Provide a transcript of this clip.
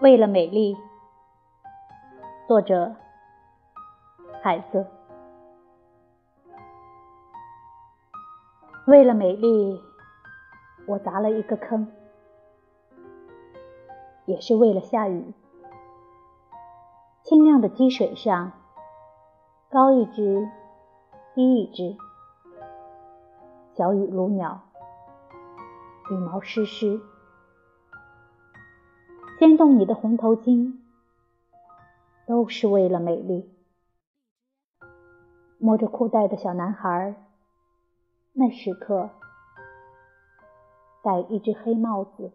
为了美丽，作者海瑟。为了美丽，我砸了一个坑，也是为了下雨。清亮的积水上，高一只，低一只，小雨如鸟，羽毛湿湿。牵动你的红头巾，都是为了美丽。摸着裤带的小男孩，那时刻戴一只黑帽子。